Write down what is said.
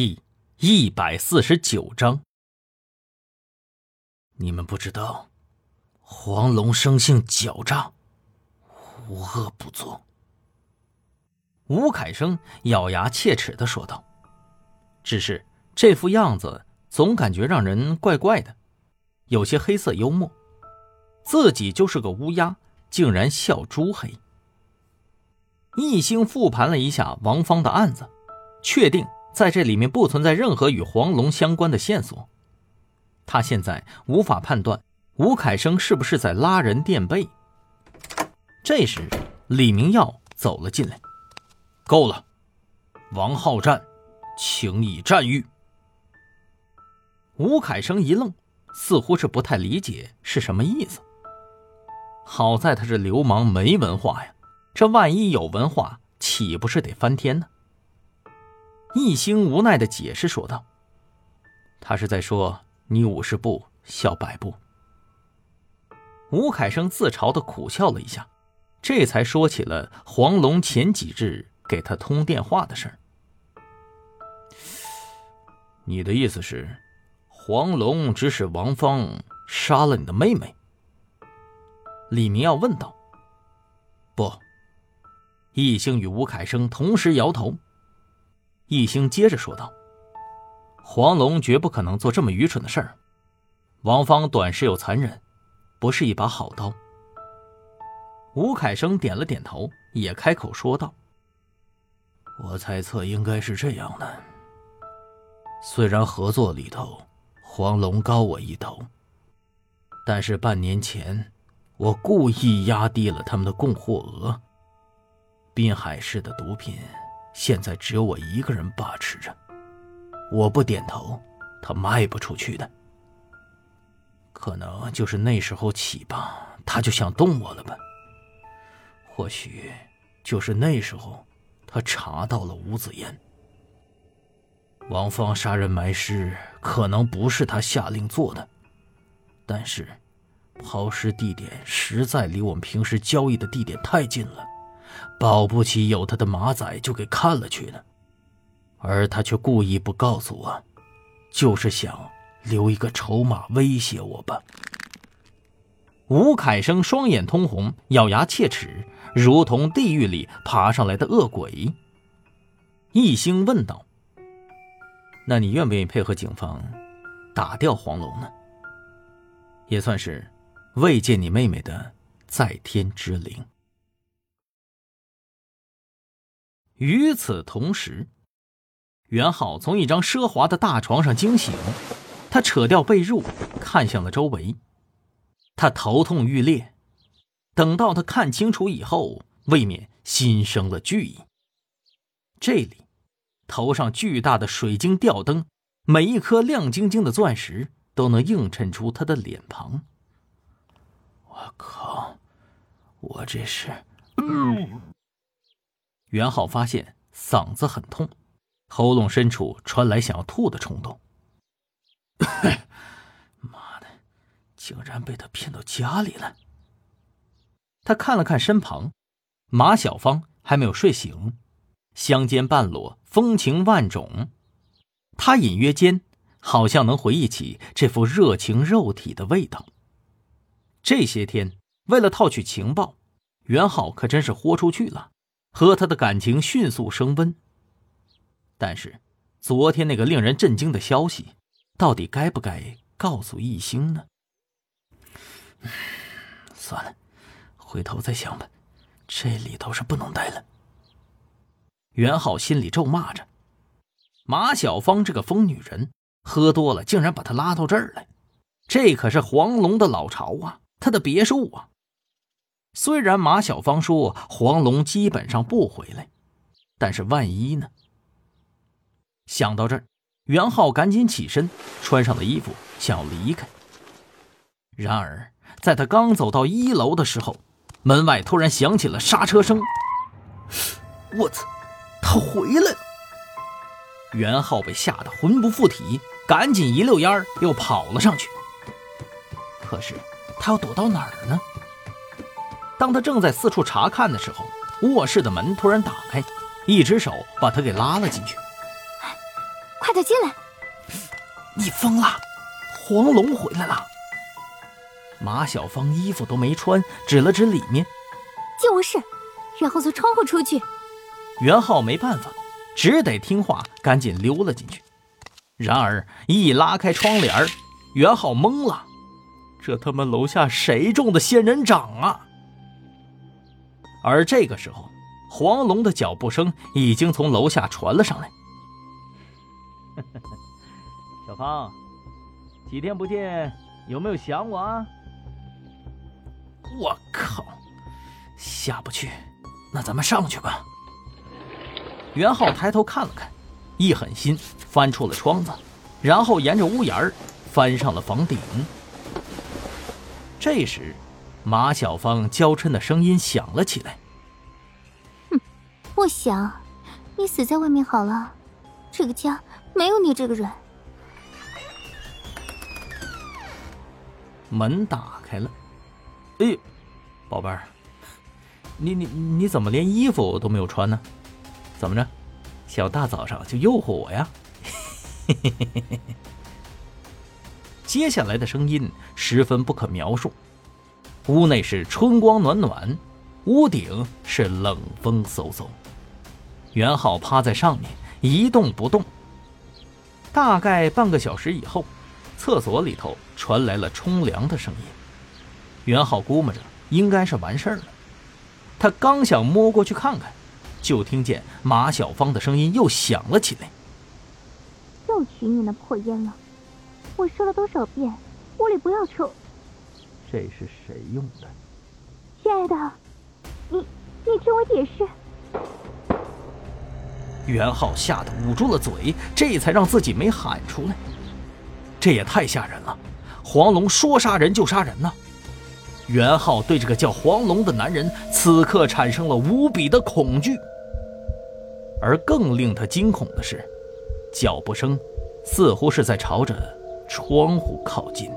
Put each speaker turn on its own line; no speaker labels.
第一百四十九章，你们不知道，黄龙生性狡诈，无恶不作。吴凯生咬牙切齿的说道：“只是这副样子，总感觉让人怪怪的，有些黑色幽默。自己就是个乌鸦，竟然笑猪黑。”一星复盘了一下王芳的案子，确定。在这里面不存在任何与黄龙相关的线索，他现在无法判断吴凯生是不是在拉人垫背。这时，李明耀走了进来。够了，王浩战，请以战谕。吴凯生一愣，似乎是不太理解是什么意思。好在他是流氓，没文化呀，这万一有文化，岂不是得翻天呢？一星无奈的解释说道：“他是在说你五十步笑百步。”吴凯生自嘲的苦笑了一下，这才说起了黄龙前几日给他通电话的事儿。你的意思是，黄龙指使王芳杀了你的妹妹？李明耀问道。不，一星与吴凯生同时摇头。易星接着说道：“黄龙绝不可能做这么愚蠢的事儿。王芳短视又残忍，不是一把好刀。”吴凯生点了点头，也开口说道：“我猜测应该是这样的。虽然合作里头黄龙高我一头，但是半年前我故意压低了他们的供货额。滨海市的毒品。”现在只有我一个人把持着，我不点头，他卖不出去的。可能就是那时候起吧，他就想动我了吧。或许就是那时候，他查到了吴子言。王芳杀人埋尸，可能不是他下令做的，但是抛尸地点实在离我们平时交易的地点太近了。保不齐有他的马仔就给看了去了，而他却故意不告诉我，就是想留一个筹码威胁我吧。吴凯生双眼通红，咬牙切齿，如同地狱里爬上来的恶鬼。一星问道：“那你愿不愿意配合警方打掉黄龙呢？也算是慰藉你妹妹的在天之灵。”与此同时，袁浩从一张奢华的大床上惊醒，他扯掉被褥，看向了周围，他头痛欲裂。等到他看清楚以后，未免心生了惧意。这里，头上巨大的水晶吊灯，每一颗亮晶晶的钻石都能映衬出他的脸庞。我靠，我这是……袁浩发现嗓子很痛，喉咙深处传来想要吐的冲动。妈的，竟然被他骗到家里了！他看了看身旁，马小芳还没有睡醒，香间半裸，风情万种。他隐约间好像能回忆起这副热情肉体的味道。这些天为了套取情报，袁浩可真是豁出去了。和他的感情迅速升温。但是，昨天那个令人震惊的消息，到底该不该告诉易星呢？算了，回头再想吧。这里头是不能待了。袁浩心里咒骂着：“马小芳这个疯女人，喝多了竟然把他拉到这儿来。这可是黄龙的老巢啊，他的别墅啊。”虽然马小芳说黄龙基本上不回来，但是万一呢？想到这儿，袁浩赶紧起身，穿上了衣服，想要离开。然而，在他刚走到一楼的时候，门外突然响起了刹车声。我操！他回来了！袁浩被吓得魂不附体，赶紧一溜烟儿又跑了上去。可是，他要躲到哪儿呢？当他正在四处查看的时候，卧室的门突然打开，一只手把他给拉了进去。
快快点进来！
你疯了！黄龙回来了！马小芳衣服都没穿，指了指里面，
进卧室，然后从窗户出去。
袁浩没办法，只得听话，赶紧溜了进去。然而一拉开窗帘袁浩懵了，这他妈楼下谁种的仙人掌啊？而这个时候，黄龙的脚步声已经从楼下传了上来。小芳，几天不见，有没有想我啊？我靠，下不去，那咱们上去吧。袁浩抬头看了看，一狠心翻出了窗子，然后沿着屋檐翻上了房顶。这时，马小芳娇嗔的声音响了起来：“
哼，不想，你死在外面好了，这个家没有你这个人。”
门打开了，哎，宝贝儿，你你你怎么连衣服都没有穿呢？怎么着，小大早上就诱惑我呀？接下来的声音十分不可描述。屋内是春光暖暖，屋顶是冷风嗖嗖。袁浩趴在上面一动不动。大概半个小时以后，厕所里头传来了冲凉的声音。袁浩估摸着应该是完事儿了，他刚想摸过去看看。就听见马小芳的声音又响了起来：“
又取你那破烟了！我说了多少遍，屋里不要抽。”
这是谁用的？
亲爱的，你你听我解释。
袁浩吓得捂住了嘴，这才让自己没喊出来。这也太吓人了！黄龙说杀人就杀人呢。袁浩对这个叫黄龙的男人，此刻产生了无比的恐惧。而更令他惊恐的是，脚步声似乎是在朝着窗户靠近。